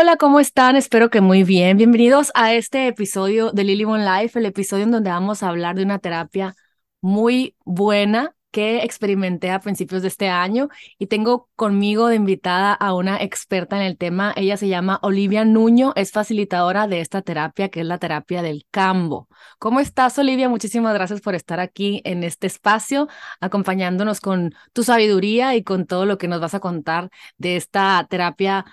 hola, ¿cómo están? Espero que muy bien. Bienvenidos a este episodio de Lily One Life, el episodio en donde vamos a hablar de una terapia muy buena que experimenté a principios de este año y tengo conmigo de invitada a una experta en el tema. Ella se llama Olivia Nuño, es facilitadora de esta terapia que es la terapia del cambo. ¿Cómo estás, Olivia? Muchísimas gracias por estar aquí en este espacio, acompañándonos con tu sabiduría y con todo lo que nos vas a contar de esta terapia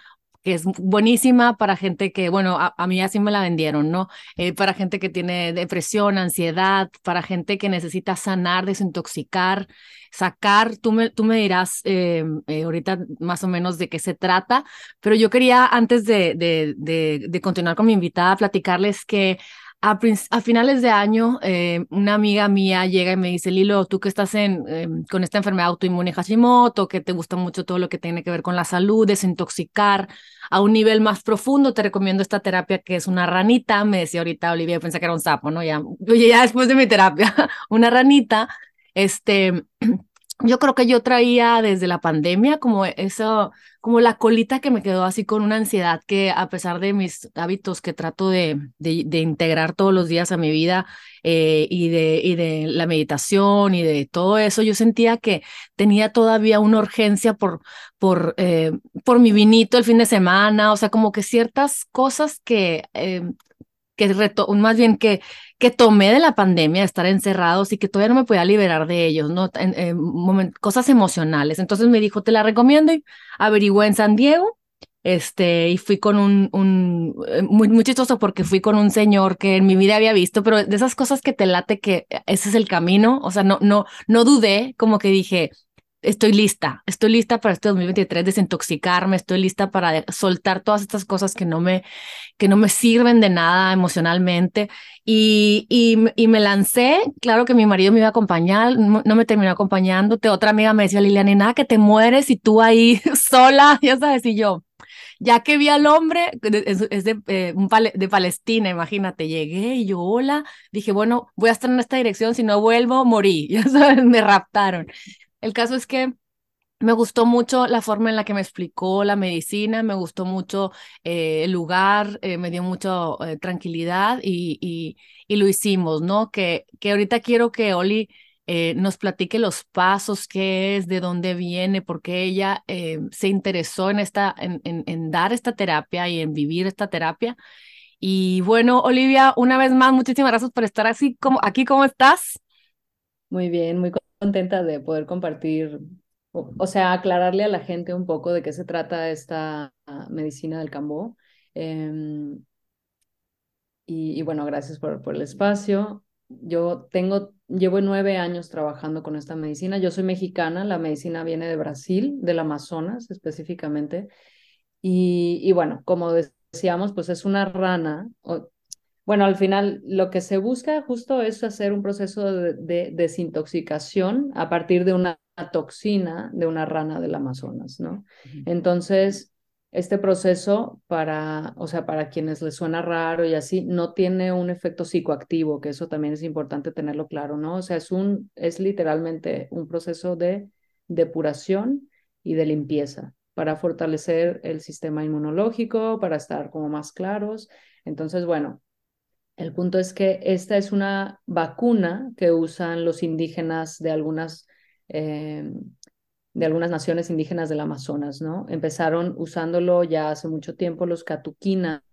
que es buenísima para gente que, bueno, a, mí así me la vendieron, ¿no? Eh, para gente que tiene depresión, ansiedad, para gente que necesita sanar, desintoxicar, sacar, tú me, tú me dirás eh, eh, ahorita más o menos de qué se trata, pero yo quería antes de, de, de continuar con mi invitada, platicarles que a, finales de año, eh, una amiga mía llega y me dice, Lilo, tú que estás en, em, con esta enfermedad autoinmune Hashimoto, que te gusta mucho todo lo que tiene que ver con la salud, desintoxicar a un nivel más profundo, te recomiendo esta terapia que es una ranita, me decía ahorita Olivia, pensé que era un sapo, ¿no? Ya, ya después de mi terapia, una ranita, este, yo creo que yo traía desde la pandemia como eso, como la colita que me quedó así con una ansiedad que a pesar de mis hábitos que trato de, de, integrar todos los días a mi vida eh, y, de, y de la meditación y de todo eso, yo sentía que tenía todavía una urgencia por, por, eh, por mi vinito el fin de semana, o sea, como que ciertas cosas que... Eh, que reto, más bien que que tomé de la pandemia, de estar encerrados y que todavía no me podía liberar de ellos, ¿no? En, cosas emocionales. Entonces me dijo, te la recomiendo y averigüé en San Diego. Este, y fui con un, un eh, muy, muy chistoso porque fui con un señor que en mi vida había visto, pero de esas cosas que te late que ese es el camino, o sea, no, no, no dudé, como que dije, estoy lista, estoy lista para este 2023 desintoxicarme, estoy lista para soltar todas estas cosas que no me, que no me sirven de nada emocionalmente. Y, y, me lancé, claro que mi marido me iba a acompañar, no, me terminó acompañando. Otra amiga me decía, Liliana, nada, que te mueres y tú ahí sola, ya sabes, y yo, ya que vi al hombre, es, de, eh, de Palestina, imagínate, llegué y yo, hola, dije, bueno, voy a estar en esta dirección, si no vuelvo, morí, ya sabes, me raptaron. El caso es que me gustó mucho la forma en la que me explicó la medicina, me gustó mucho eh, el lugar, eh, me dio mucha eh, tranquilidad y, y, y, lo hicimos, ¿no? Que, que ahorita quiero que Oli nos platique los pasos, qué es, de dónde viene, por qué ella se interesó en, esta, en, en, en, dar esta terapia y en vivir esta terapia. Y bueno, Olivia, una vez más, muchísimas gracias por estar así como, aquí. ¿Cómo estás? Muy bien, muy contenta de poder compartir, o, sea, aclararle a la gente un poco de qué se trata esta medicina del cambó. Em, y, bueno, gracias por, el espacio. Yo tengo, llevo nueve años trabajando con esta medicina. Yo soy mexicana, la medicina viene de Brasil, del Amazonas específicamente. Y bueno, como decíamos, pues es una rana, bueno, al final lo que se busca justo es hacer un proceso de, desintoxicación a partir de una toxina de una rana del Amazonas, ¿no? Entonces, este proceso para, o sea, para quienes les suena raro y así, no tiene un efecto psicoactivo, que eso también es importante tenerlo claro, ¿no? O sea, es un, es literalmente un proceso de depuración y de limpieza para fortalecer el sistema inmunológico, para estar como más claros. Entonces, bueno, el punto es que esta es una vacuna que usan los indígenas de algunas, eh, de algunas naciones indígenas del Amazonas, ¿no? Empezaron usándolo ya hace mucho tiempo los Catuquina,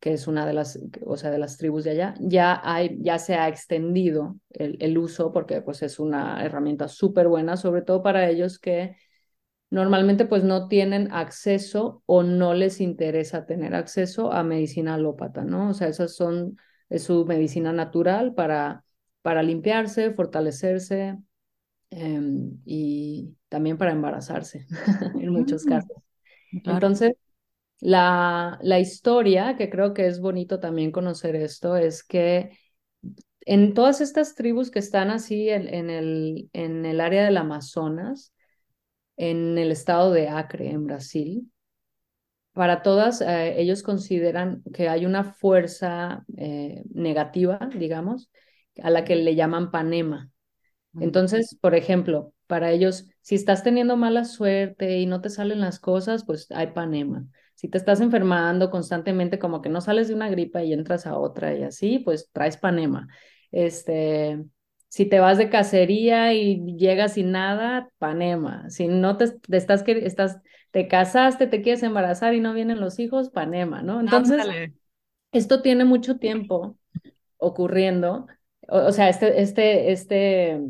que es una de las, o sea, de las tribus de allá, ya, hay, ya se ha extendido el, uso porque pues es una herramienta súper buena, sobre todo para ellos que normalmente pues no tienen acceso o no les interesa tener acceso a medicina alópata, ¿no? O sea, esas son, es su medicina natural para, para limpiarse, fortalecerse em, y también para embarazarse en muchos mm, casos. Entonces, la, la historia, que creo que es bonito también conocer esto, es que en todas estas tribus que están así en, el, en el área del Amazonas, en el estado de Acre, en Brasil. Para todas, eh, ellos consideran que hay una fuerza eh, negativa, digamos, a la que le llaman panema. Entonces, por ejemplo, para ellos, si estás teniendo mala suerte y no te salen las cosas, pues hay panema. Si te estás enfermando constantemente, como que no sales de una gripa y entras a otra y así, pues traes panema. Este, si te vas de cacería y llegas sin nada, panema. Si no te, estás, estás, te casaste, te quieres embarazar y no vienen los hijos, panema, ¿no? Entonces, esto tiene mucho tiempo ocurriendo. O, sea, este, este, este,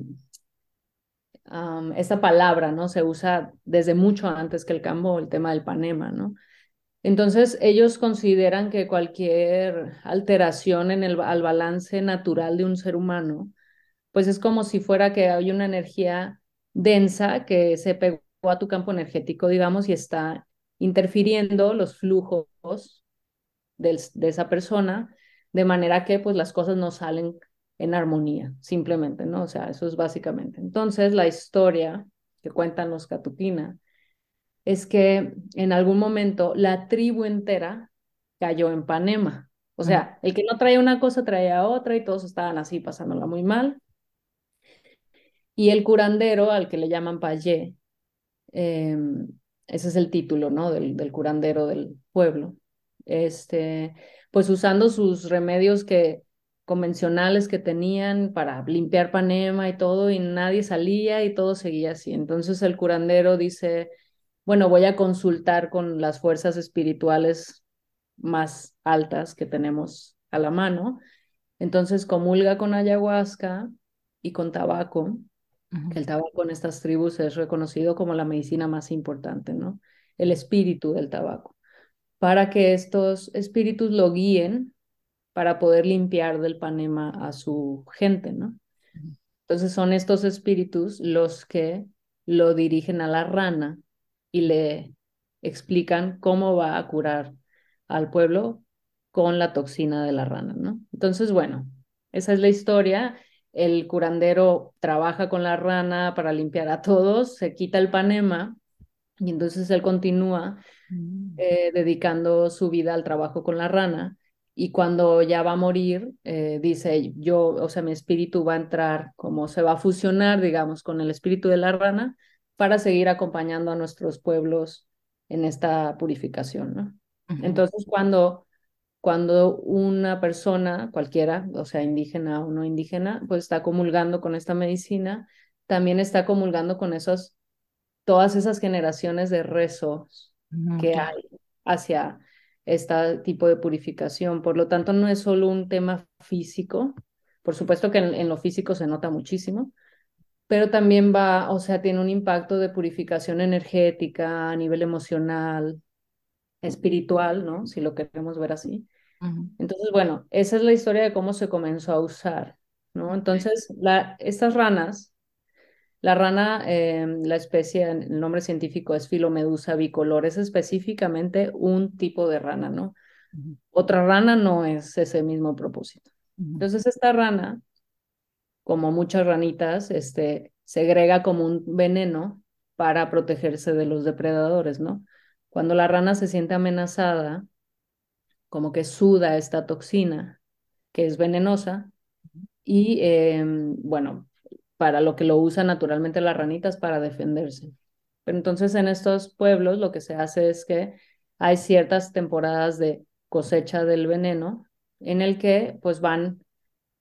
esta palabra, ¿no? Se usa desde mucho antes que el cambo, el tema del panema, ¿no? Entonces, ellos consideran que cualquier alteración en el al balance natural de un ser humano, pues es como si fuera que hay una energía densa que se pegó a tu campo energético, digamos, y está interfiriendo los flujos de esa persona, de manera que pues las cosas no salen en armonía, simplemente, ¿no? O sea, eso es básicamente. Entonces, la historia que cuentan los Catupina es que en algún momento la tribu entera cayó en Panema. O sea, el que no traía una cosa traía otra y todos estaban así pasándola muy mal. Y el curandero, al que le llaman Payé, em, ese es el título, ¿no? Del, del curandero del pueblo. Este, pues usando sus remedios que convencionales que tenían para limpiar Panema y todo, y nadie salía y todo seguía así. Entonces el curandero dice, bueno, voy a consultar con las fuerzas espirituales más altas que tenemos a la mano. Entonces comulga con ayahuasca y con tabaco, que el tabaco en estas tribus es reconocido como la medicina más importante, ¿no? El espíritu del tabaco, para que estos espíritus lo guíen para poder limpiar del panema a su gente, ¿no? Entonces son estos espíritus los que lo dirigen a la rana y le explican cómo va a curar al pueblo con la toxina de la rana, ¿no? Entonces, bueno, esa es la historia. El curandero trabaja con la rana para limpiar a todos, se quita el panema y entonces él continúa mm. eh, dedicando su vida al trabajo con la rana y cuando ya va a morir, eh, dice, yo, o sea, mi espíritu va a entrar, como se va a fusionar, digamos, con el espíritu de la rana para seguir acompañando a nuestros pueblos en esta purificación, ¿no? Entonces, cuando, cuando una persona, cualquiera, o sea, indígena o no indígena, pues está comulgando con esta medicina, también está comulgando con esos, todas esas generaciones de rezos que hay hacia este tipo de purificación. Por lo tanto, no es solo un tema físico, por supuesto que en lo físico se nota muchísimo, pero también va, o sea, tiene un impacto de purificación energética a nivel emocional, espiritual, ¿no? Si lo queremos ver así. Entonces, bueno, esa es la historia de cómo se comenzó a usar, ¿no? Entonces, la, estas ranas, la rana, eh, la especie, el nombre científico es Filomedusa bicolor, es específicamente un tipo de rana, ¿no? Otra rana no es ese mismo propósito. Entonces, esta rana como muchas ranitas, este, segrega como un veneno para protegerse de los depredadores, ¿no? Cuando la rana se siente amenazada, como que suda esta toxina que es venenosa y, em, bueno, para lo que lo usan naturalmente las ranitas para defenderse. Pero entonces en estos pueblos lo que se hace es que hay ciertas temporadas de cosecha del veneno en el que pues van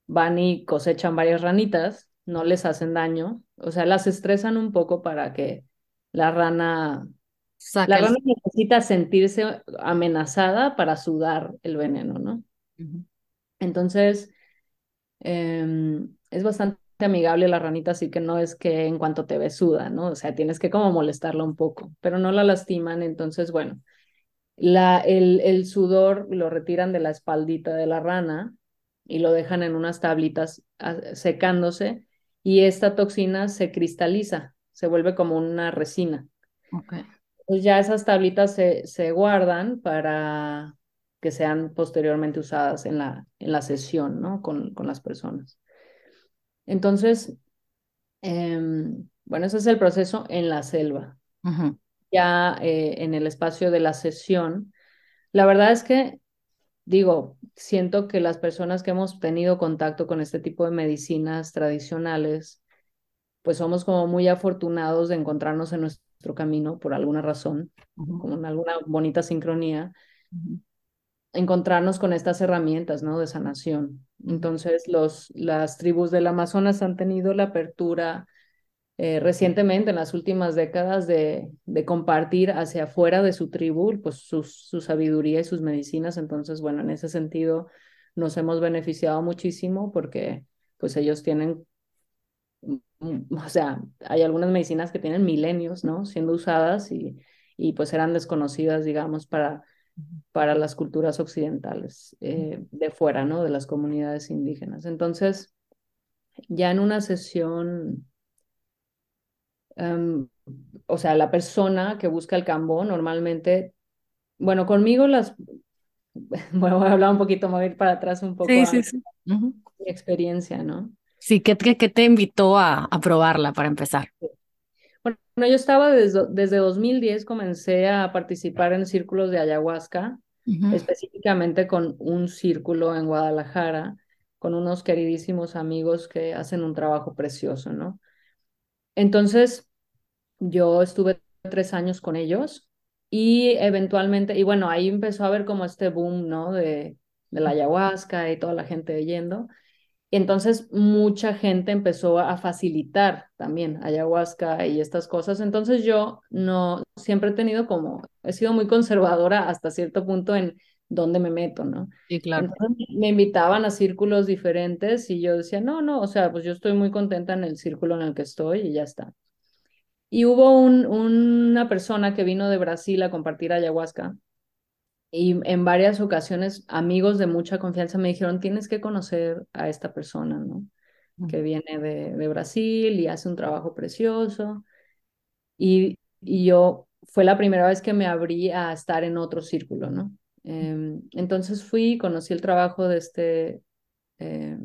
van y cosechan varias ranitas, no les hacen daño, o sea, las estresan un poco para que la rana, la rana necesita sentirse amenazada para sudar el veneno, ¿no? Entonces, em, es bastante amigable la ranita, así que no es que en cuanto te ve suda, ¿no? O sea, tienes que como molestarla un poco, pero no la lastiman, entonces, bueno, la, el, el sudor lo retiran de la espaldita de la rana y lo dejan en unas tablitas ah, secándose y esta toxina se cristaliza, se vuelve como una resina. Okay. Pues ya esas tablitas se, se guardan para que sean posteriormente usadas en la, en la sesión, ¿no? Con, con las personas. Entonces, em, bueno, ese es el proceso en la selva. Ya eh, en el espacio de la sesión, la verdad es que digo, siento que las personas que hemos tenido contacto con este tipo de medicinas tradicionales, pues somos como muy afortunados de encontrarnos en nuestro nuestro camino por alguna razón, con alguna bonita sincronía, encontrarnos con estas herramientas, ¿no? De sanación. Entonces, los, las tribus del Amazonas han tenido la apertura eh, recientemente, en las últimas décadas, de, de, compartir hacia afuera de su tribu, pues su, su sabiduría y sus medicinas. Entonces, bueno, en ese sentido nos hemos beneficiado muchísimo porque pues ellos tienen, o sea, hay algunas medicinas que tienen milenios, ¿no? Siendo usadas y, y pues eran desconocidas, digamos, para, para las culturas occidentales eh, de fuera, ¿no? De las comunidades indígenas. Entonces, ya en una sesión Em, o sea, la persona que busca el cambó normalmente, bueno, conmigo las, bueno, voy a hablar un poquito, voy a ir para atrás un poco sí, sí, sí. mi experiencia, ¿no? Sí, ¿qué, qué, te invitó a, a, probarla para empezar? Bueno, yo estaba desde, desde 2010, comencé a participar en círculos de ayahuasca, específicamente con un círculo en Guadalajara, con unos queridísimos amigos que hacen un trabajo precioso, ¿no? Entonces, yo estuve tres años con ellos y eventualmente, y bueno, ahí empezó a haber como este boom, ¿no? De, de la ayahuasca y toda la gente yendo. Y entonces mucha gente empezó a facilitar también ayahuasca y estas cosas. Entonces yo no, siempre he tenido como, he sido muy conservadora hasta cierto punto en dónde me meto, ¿no? Sí, claro. Entonces me invitaban a círculos diferentes y yo decía, no, no, o sea, pues yo estoy muy contenta en el círculo en el que estoy y ya está. Y hubo un, una persona que vino de Brasil a compartir ayahuasca y en varias ocasiones amigos de mucha confianza me dijeron, tienes que conocer a esta persona, ¿no? Que viene de, de Brasil y hace un trabajo precioso. Y, y, yo fue la primera vez que me abrí a estar en otro círculo, ¿no? Eh, entonces fui, conocí el trabajo de este, eh,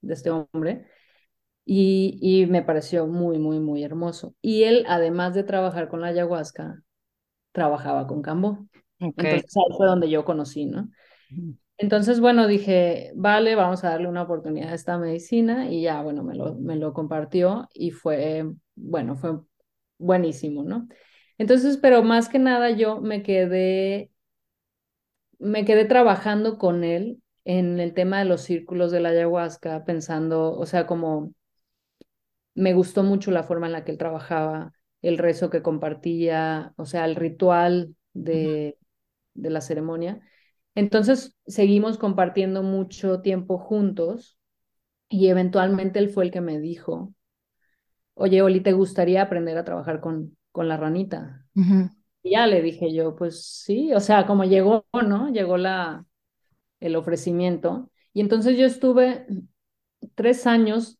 de este hombre y, me pareció muy, muy, muy hermoso. Y él, además de trabajar con la ayahuasca, trabajaba con Cambó. Entonces ahí fue donde yo conocí, ¿no? Entonces, bueno, dije, vale, vamos a darle una oportunidad a esta medicina y ya, bueno, me lo, me lo compartió y fue, bueno, fue buenísimo, ¿no? Entonces, pero más que nada yo me quedé, me quedé trabajando con él en el tema de los círculos de la ayahuasca, pensando, o sea, como me gustó mucho la forma en la que él trabajaba, el rezo que compartía, o sea, el ritual de, de la ceremonia. Entonces seguimos compartiendo mucho tiempo juntos y eventualmente él fue el que me dijo, oye, Oli, ¿te gustaría aprender a trabajar con, con la ranita? Y ya le dije yo, pues sí, o sea, como llegó, ¿no? Llegó la, el ofrecimiento. Y entonces yo estuve tres años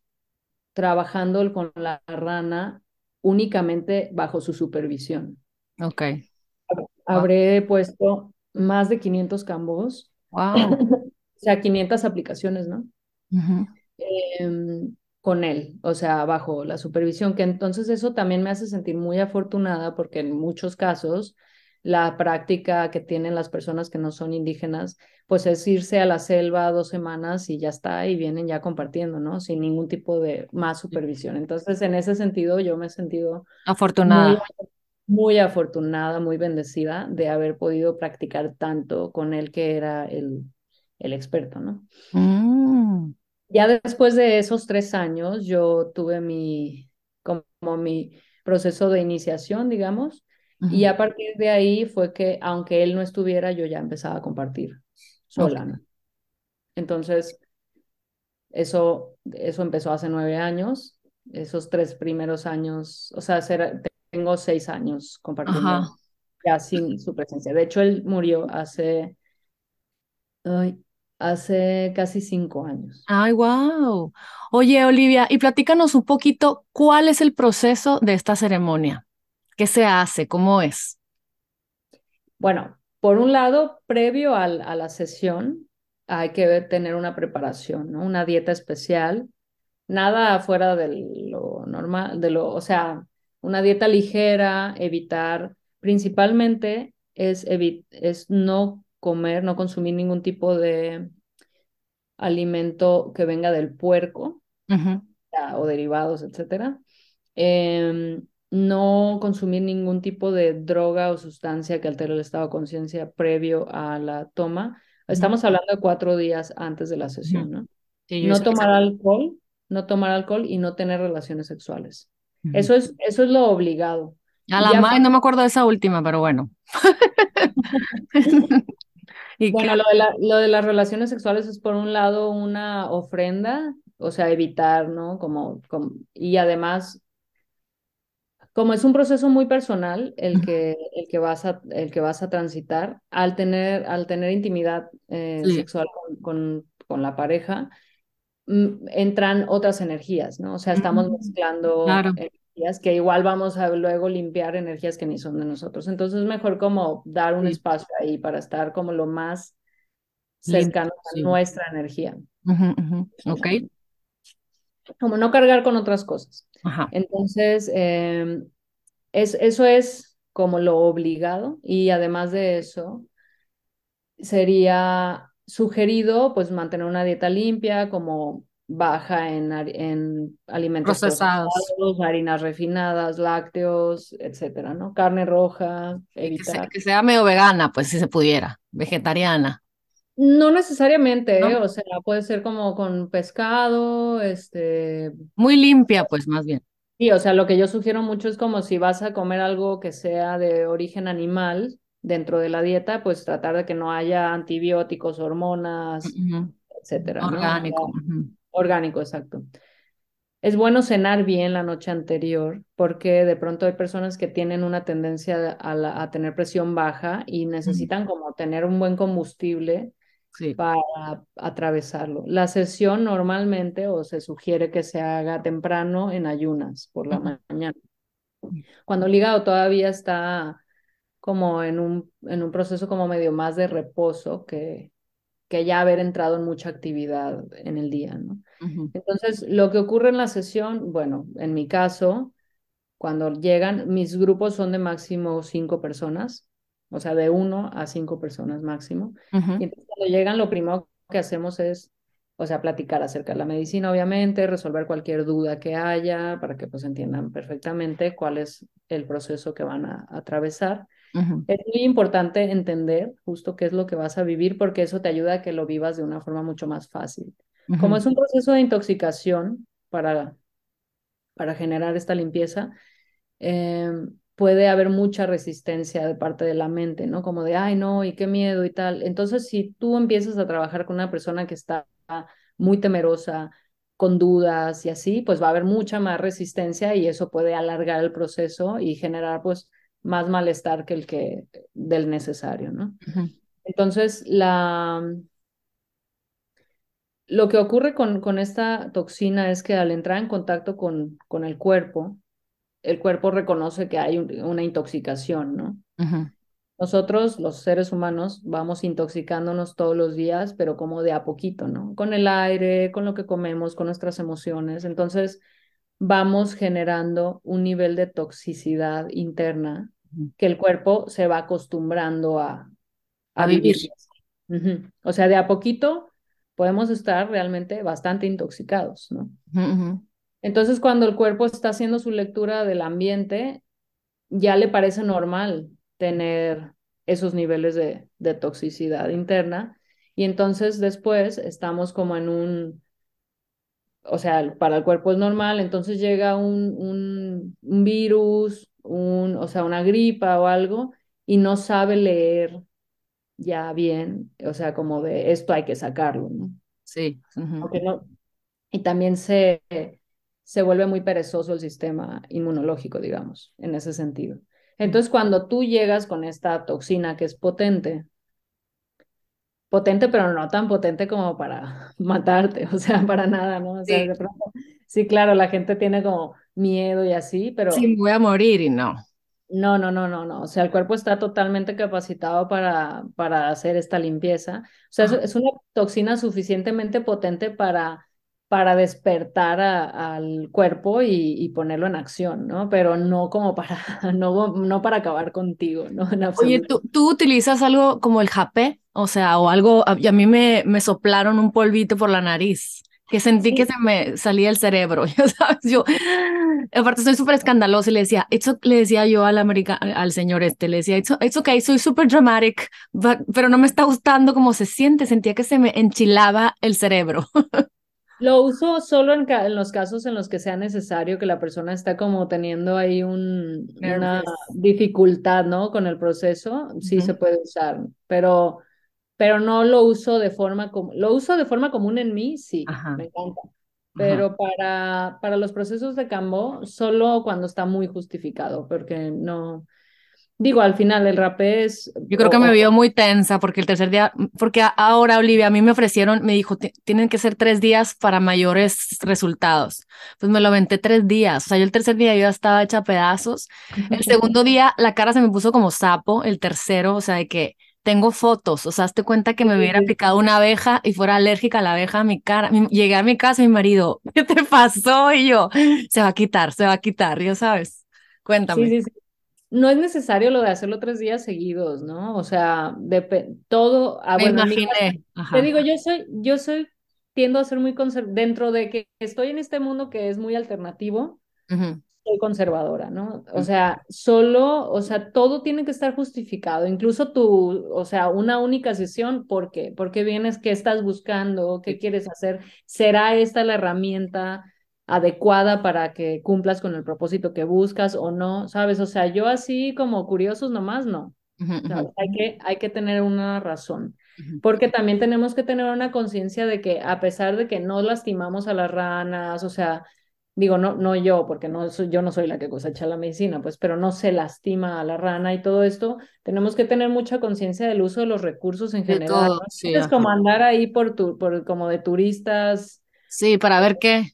trabajando con la rana únicamente bajo su supervisión. Ok. Habré puesto más de 500 cambos. Wow. o sea, 500 aplicaciones, ¿no? Em, con él, o sea, bajo la supervisión, que entonces eso también me hace sentir muy afortunada porque en muchos casos la práctica que tienen las personas que no son indígenas, pues es irse a la selva dos semanas y ya está, y vienen ya compartiendo, ¿no? Sin ningún tipo de más supervisión. Entonces, en ese sentido, yo me he sentido afortunada. Muy, afortunada, muy bendecida de haber podido practicar tanto con él que era el, el experto, ¿no? Mm. Ya después de esos tres años, yo tuve mi, como mi proceso de iniciación, digamos, y a partir de ahí fue que, aunque él no estuviera, yo ya empezaba a compartir sola. Entonces, eso, eso empezó hace nueve años. Esos tres primeros años, o sea, tengo seis años compartiendo ya sin su presencia. De hecho, él murió hace, hace casi cinco años. Ay, wow. Oye, Olivia, y platícanos un poquito cuál es el proceso de esta ceremonia. ¿Qué se hace? ¿Cómo es? Bueno, por un lado, previo a la sesión, hay que tener una preparación, ¿no? Una dieta especial, nada fuera de lo normal, de lo, o sea, una dieta ligera, evitar, principalmente es, es no comer, no consumir ningún tipo de alimento que venga del puerco o derivados, etcétera. Em, no consumir ningún tipo de droga o sustancia que altere el estado de conciencia previo a la toma. Estamos hablando de cuatro días antes de la sesión, ¿no? no tomar alcohol, no tomar alcohol y no tener relaciones sexuales. Eso es, eso es lo obligado. A la madre no me acuerdo de esa última, pero bueno. bueno, lo de, lo de las relaciones sexuales es por un lado una ofrenda, o sea, evitar, ¿no? Como, como, y además como es un proceso muy personal el que, el que, vas, a, el que vas a transitar, al tener, al tener intimidad eh, sexual con, con, la pareja, entran otras energías, ¿no? O sea, estamos mezclando energías que igual vamos a luego limpiar energías que ni son de nosotros. Entonces es mejor como dar un espacio ahí para estar como lo más cercano a nuestra energía. Ok. Como no cargar con otras cosas. Entonces, em, es, eso es como lo obligado y además de eso, sería sugerido pues mantener una dieta limpia, como baja en, en alimentos procesados. harinas refinadas, lácteos, etcétera, ¿no? Carne roja, evitar. Que, sea, medio vegana, pues si se pudiera, vegetariana. No necesariamente, ¿eh? o sea, puede ser como con pescado, este... Muy limpia, pues más bien. Sí, o sea, lo que yo sugiero mucho es como si vas a comer algo que sea de origen animal dentro de la dieta, pues tratar de que no haya antibióticos, hormonas, etcétera. Orgánico. Orgánico, exacto. Es bueno cenar bien la noche anterior porque de pronto hay personas que tienen una tendencia a, a tener presión baja y necesitan como tener un buen combustible para atravesarlo. La sesión normalmente o se sugiere que se haga temprano en ayunas por la mañana. Cuando el hígado todavía está como en un, en un proceso como medio más de reposo que, que ya haber entrado en mucha actividad en el día, ¿no? Entonces, lo que ocurre en la sesión, bueno, en mi caso, cuando llegan, mis grupos son de máximo cinco personas o sea, de uno a cinco personas máximo. Y entonces cuando llegan, lo primero que hacemos es, o sea, platicar acerca de la medicina, obviamente, resolver cualquier duda que haya para que pues entiendan perfectamente cuál es el proceso que van a, atravesar. Es muy importante entender justo qué es lo que vas a vivir porque eso te ayuda a que lo vivas de una forma mucho más fácil. Como es un proceso de intoxicación para, para generar esta limpieza, eh, puede haber mucha resistencia de parte de la mente, ¿no? Como de, ay, no, y qué miedo y tal. Entonces, si tú empiezas a trabajar con una persona que está muy temerosa, con dudas y así, pues va a haber mucha más resistencia y eso puede alargar el proceso y generar pues más malestar que el que del necesario, ¿no? Entonces, la, lo que ocurre con, con esta toxina es que al entrar en contacto con, con el cuerpo, el cuerpo reconoce que hay una intoxicación, ¿no? Nosotros, los seres humanos, vamos intoxicándonos todos los días, pero como de a poquito, ¿no? Con el aire, con lo que comemos, con nuestras emociones. Entonces, vamos generando un nivel de toxicidad interna que el cuerpo se va acostumbrando a, a, vivir. O sea, de a poquito podemos estar realmente bastante intoxicados, ¿no? Entonces, cuando el cuerpo está haciendo su lectura del ambiente, ya le parece normal tener esos niveles de, toxicidad interna. Y entonces después estamos como en un, o sea, para el cuerpo es normal, entonces llega un, un, un virus, un, o sea, una gripa o algo, y no sabe leer ya bien, o sea, como de esto hay que sacarlo, ¿no? Sí. no, y también se, se vuelve muy perezoso el sistema inmunológico, digamos, en ese sentido. Entonces, cuando tú llegas con esta toxina que es potente, potente, pero no tan potente como para matarte, o sea, para nada, ¿no? O sea, sí. de pronto, sí, claro, la gente tiene como miedo y así, pero... Sí, voy a morir y no. No, no, no, no, no. O sea, el cuerpo está totalmente capacitado para, para hacer esta limpieza. O sea, es, una toxina suficientemente potente para para despertar al cuerpo y, ponerlo en acción, ¿no? Pero no como para, no, no para acabar contigo, ¿no? Oye, ¿tú, ¿tú utilizas algo como el japé? O sea, o algo, a, a mí me, me soplaron un polvito por la nariz. que sentí que se me salía el cerebro, ya sabes, yo, aparte soy súper escandalosa y le decía, it's le decía yo al, america, al señor este, le decía, it's, it's okay, soy súper dramatic, pero no me está gustando cómo se siente, sentía que se me enchilaba el cerebro. Lo uso solo en, en, los casos en los que sea necesario que la persona está como teniendo ahí un, una dificultad, ¿no? Con el proceso, sí se puede usar, pero, pero no lo uso de forma común. Lo uso de forma común en mí, sí, me encanta. Pero para, para los procesos de cambo, solo cuando está muy justificado, porque no, Digo, al final el rapé es... Yo creo que me vio muy tensa porque el tercer día, porque ahora Olivia, a mí me ofrecieron, me dijo, tienen que ser tres días para mayores resultados. Pues me lo aventé tres días, o sea, yo el tercer día yo ya estaba hecha pedazos. El segundo día la cara se me puso como sapo, el tercero, o sea, de que tengo fotos, o sea, hazte cuenta que me hubiera picado una abeja y fuera alérgica a la abeja a mi cara. Llegué a mi casa y mi marido, ¿qué te pasó? Y yo, se va a quitar, se va a quitar, ya sabes. Cuéntame. Sí, sí, sí no es necesario lo de hacerlo tres días seguidos, ¿no? O sea, de, todo. Ah, Me imaginé. te digo, yo soy, yo soy, tiendo a ser muy conservadora, dentro de que estoy en este mundo que es muy alternativo, soy conservadora, ¿no? O sea, solo, o sea, todo tiene que estar justificado, incluso tu, o sea, una única sesión, ¿por qué? ¿Por qué vienes? ¿Qué estás buscando? ¿Qué quieres hacer? ¿Será esta la herramienta? Adecuada para que cumplas con el propósito que buscas o no, ¿sabes? O sea, yo así como curiosos nomás no. hay, que, hay que tener una razón, porque también tenemos que tener una conciencia de que a pesar de que no lastimamos a las ranas, o sea, digo, no, no yo, porque no, yo no soy la que cosecha la medicina, pues, pero no se lastima a la rana y todo esto, tenemos que tener mucha conciencia del uso de los recursos en general. es como andar ahí por, tu, por como de turistas. Sí, para ver qué,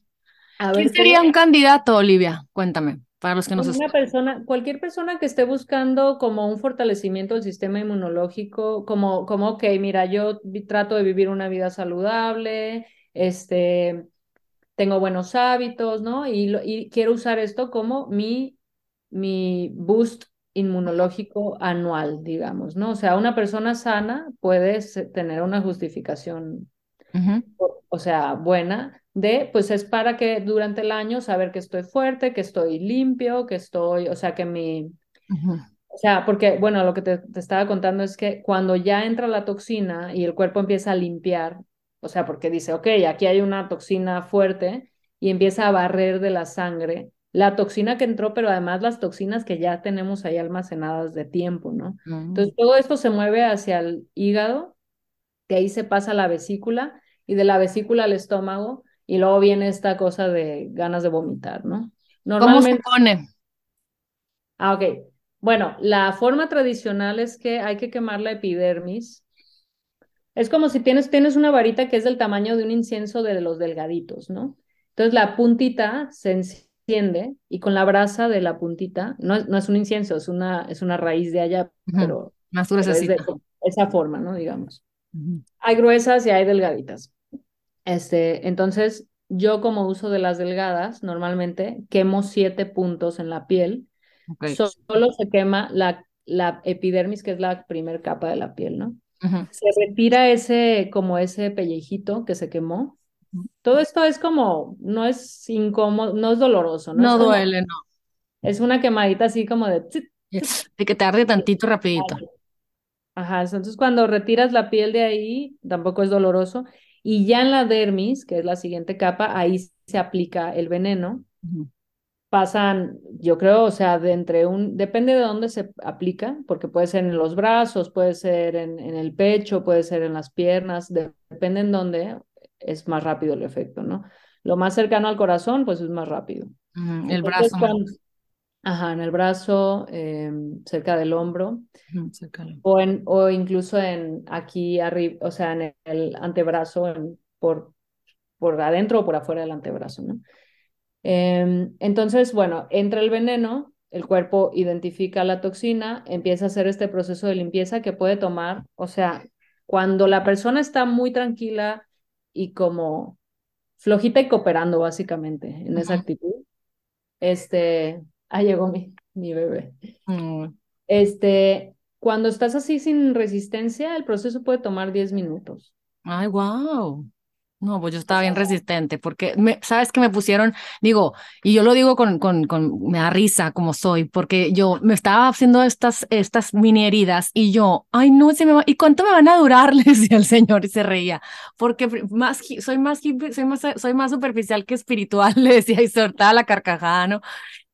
¿Quién sería un candidato, Olivia? Cuéntame, para los que nos Una persona, cualquier persona que esté buscando como un fortalecimiento del sistema inmunológico, como, como, ok, mira, yo trato de vivir una vida saludable, este, tengo buenos hábitos, ¿no? Y, y quiero usar esto como mi, mi boost inmunológico anual, digamos, ¿no? O sea, una persona sana puede tener una justificación, o sea, buena de, pues es para que durante el año saber que estoy fuerte, que estoy limpio, que estoy, o sea, que mi... O sea, porque, bueno, lo que te, estaba contando es que cuando ya entra la toxina y el cuerpo empieza a limpiar, o sea, porque dice, ok, aquí hay una toxina fuerte y empieza a barrer de la sangre la toxina que entró, pero además las toxinas que ya tenemos ahí almacenadas de tiempo, ¿no? Entonces, todo esto se mueve hacia el hígado, que ahí se pasa a la vesícula y de la vesícula al estómago y luego viene esta cosa de ganas de vomitar, ¿no? Normalmente... ¿Cómo se pone? Ah, ok. Bueno, la forma tradicional es que hay que quemar la epidermis. Es como si tienes, tienes una varita que es del tamaño de un incienso de los delgaditos, ¿no? Entonces la puntita se enciende y con la brasa de la puntita, no, no es un incienso, es una, es una raíz de allá, pero, Más es de esa forma, ¿no? Digamos. Hay gruesas y hay delgaditas. Este, entonces, yo como uso de las delgadas, normalmente quemo siete puntos en la piel. Solo se quema la, la epidermis, que es la primer capa de la piel, ¿no? Se retira ese, como ese pellejito que se quemó. Todo esto es como, no es incómodo, no es doloroso, ¿no? No duele, no. Es una quemadita así como de... De que tarde tantito rapidito. Ajá, entonces cuando retiras la piel de ahí, tampoco es doloroso. Y ya en la dermis, que es la siguiente capa, ahí se aplica el veneno. Pasan, yo creo, o sea, de entre un, depende de dónde se aplica, porque puede ser en los brazos, puede ser en, en el pecho, puede ser en las piernas, depende en dónde es más rápido el efecto, ¿no? Lo más cercano al corazón, pues es más rápido. el brazo. Ajá, en el brazo, em, cerca del hombro, o, en, o incluso en aquí arriba, o sea, en el antebrazo, por, por adentro o por afuera del antebrazo, ¿no? Em, entonces, bueno, entra el veneno, el cuerpo identifica la toxina, empieza a hacer este proceso de limpieza que puede tomar, o sea, cuando la persona está muy tranquila y como flojita y cooperando básicamente en esa actitud, este, Ah, llegó mi, mi bebé. Mm. Este, cuando estás así sin resistencia, el proceso puede tomar 10 minutos. Ay, wow. No, pues yo estaba bien resistente porque, me, ¿sabes que me pusieron? Digo, y yo lo digo con, con, con, me da risa como soy, porque yo me estaba haciendo estas, estas mini heridas y yo, ay, no, se me va, ¿y cuánto me van a durar? Le decía el señor y se reía, porque más, soy más, soy más, soy más superficial que espiritual, le decía y soltaba la carcajada, ¿no?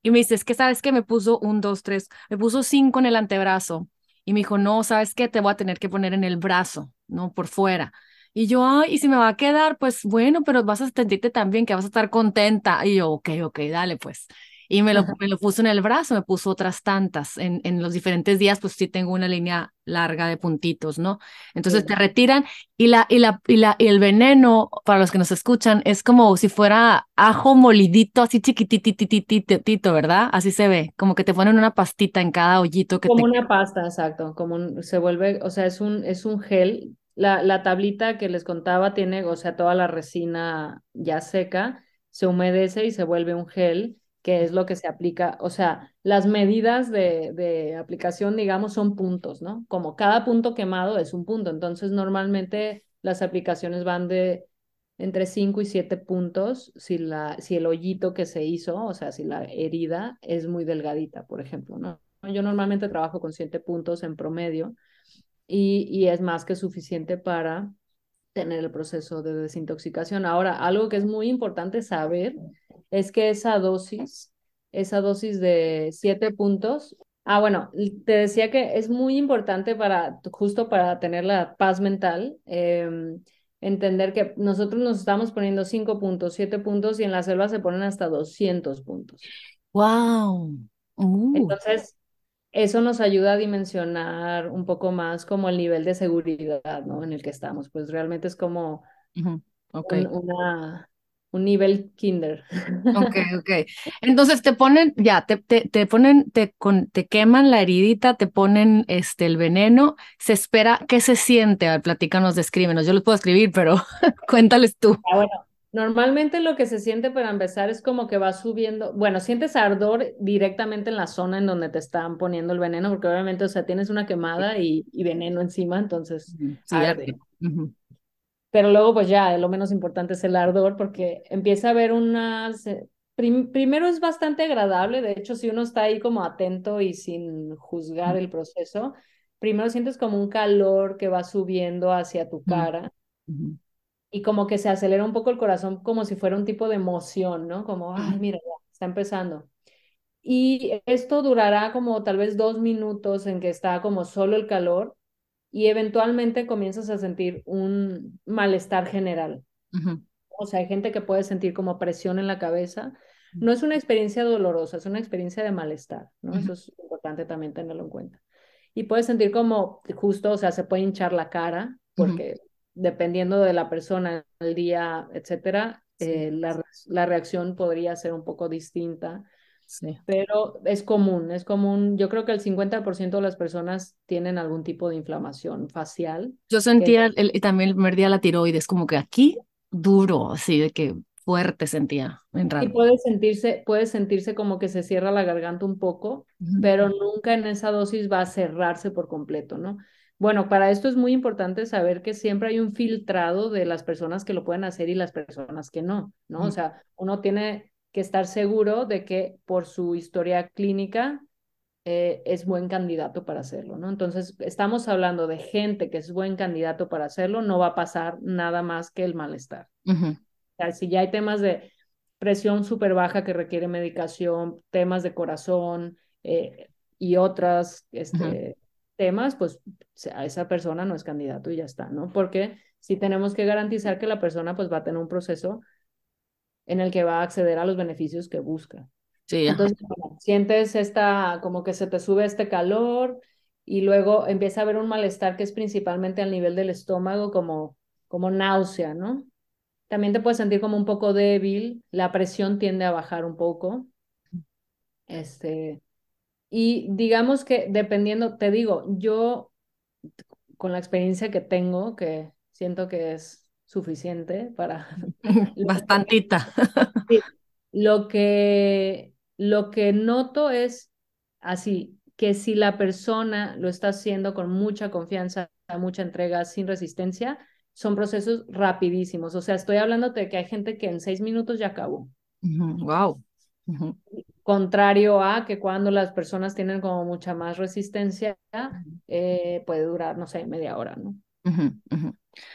Y me dice, que, ¿sabes que Me puso un, dos, tres, me puso cinco en el antebrazo y me dijo, no, ¿sabes qué? Te voy a tener que poner en el brazo, ¿no? Por fuera. Y yo, ay, y si me va a quedar, pues bueno, pero vas a sentirte también que vas a estar contenta. Y yo, ok, ok, dale, pues. Y me lo, me lo puso en el brazo, me puso otras tantas. En, en los diferentes días, pues sí tengo una línea larga de puntitos, ¿no? Entonces te retiran y, la, y, la, y, la, y el veneno, para los que nos escuchan, es como si fuera ajo molidito, así chiquitititititito, ¿verdad? Así se ve, como que te ponen una pastita en cada hoyito que como una pasta, exacto, como se vuelve, o sea, es un, es un gel la, la tablita que les contaba tiene, o sea, toda la resina ya seca, se humedece y se vuelve un gel, que es lo que se aplica, o sea, las medidas de, de aplicación, digamos, son puntos, ¿no? Como cada punto quemado es un punto, entonces normalmente las aplicaciones van de entre 5 y 7 puntos si, la, si el hoyito que se hizo, o sea, si la herida es muy delgadita, por ejemplo, ¿no? Yo normalmente trabajo con 7 puntos en promedio y, es más que suficiente para tener el proceso de desintoxicación. Ahora, algo que es muy importante saber es que esa dosis, esa dosis de siete puntos, ah, bueno, te decía que es muy importante para, justo para tener la paz mental, em, entender que nosotros nos estamos poniendo cinco puntos, siete puntos y en la selva se ponen hasta 200 puntos. ¡Wow! Uh. Entonces, eso nos ayuda a dimensionar un poco más como el nivel de seguridad, ¿no? En el que estamos. Pues realmente es como un, una, un nivel kinder. Ok, ok. Entonces te ponen, ya, te, te, te ponen, te, con, te queman la heridita, te ponen este, el veneno. Se espera, ¿qué se siente? Ver, platícanos, descríbenos. Yo los puedo escribir, pero cuéntales tú. Ah, bueno, Normalmente lo que se siente para empezar es como que va subiendo, bueno, sientes ardor directamente en la zona en donde te están poniendo el veneno, porque obviamente, o sea, tienes una quemada y, veneno encima, entonces sí, arde. Pero luego, pues ya, lo menos importante es el ardor, porque empieza a haber unas... Eh, primero es bastante agradable, de hecho, si uno está ahí como atento y sin juzgar el proceso, primero sientes como un calor que va subiendo hacia tu cara y como que se acelera un poco el corazón como si fuera un tipo de emoción, ¿no? Como, ay, mira, ya está empezando. Y esto durará como tal vez dos minutos en que está como solo el calor y eventualmente comienzas a sentir un malestar general. O sea, hay gente que puede sentir como presión en la cabeza. No es una experiencia dolorosa, es una experiencia de malestar, ¿no? Eso es importante también tenerlo en cuenta. Y puedes sentir como justo, o sea, se puede hinchar la cara porque dependiendo de la persona, el día, etcétera, eh, la, la, reacción podría ser un poco distinta. Sí. Pero es común, es común. Yo creo que el 50% de las personas tienen algún tipo de inflamación facial. Yo sentía el, también el primer día la tiroides, como que aquí duro, así de que fuerte sentía. En y puede sentirse, puede sentirse como que se cierra la garganta un poco, pero nunca en esa dosis va a cerrarse por completo, ¿no? Bueno, para esto es muy importante saber que siempre hay un filtrado de las personas que lo pueden hacer y las personas que no, ¿no? O sea, uno tiene que estar seguro de que por su historia clínica eh, es buen candidato para hacerlo, ¿no? Entonces, estamos hablando de gente que es buen candidato para hacerlo, no va a pasar nada más que el malestar. O sea, si ya hay temas de presión súper baja que requiere medicación, temas de corazón eh, y otras, este, temas, pues a esa persona no es candidato y ya está, ¿no? Porque sí tenemos que garantizar que la persona pues va a tener un proceso en el que va a acceder a los beneficios que busca. Sí. Entonces, sientes esta, como que se te sube este calor y luego empieza a haber un malestar que es principalmente al nivel del estómago, como, como náusea, ¿no? También te puedes sentir como un poco débil, la presión tiende a bajar un poco. Este, y digamos que dependiendo, te digo, yo con la experiencia que tengo, que siento que es suficiente para... Bastantita. lo que, lo que noto es así, que si la persona lo está haciendo con mucha confianza, mucha entrega, sin resistencia, son procesos rapidísimos. O sea, estoy hablando de que hay gente que en seis minutos ya acabó. Wow. Contrario a que cuando las personas tienen como mucha más resistencia, eh, puede durar, no sé, media hora, ¿no?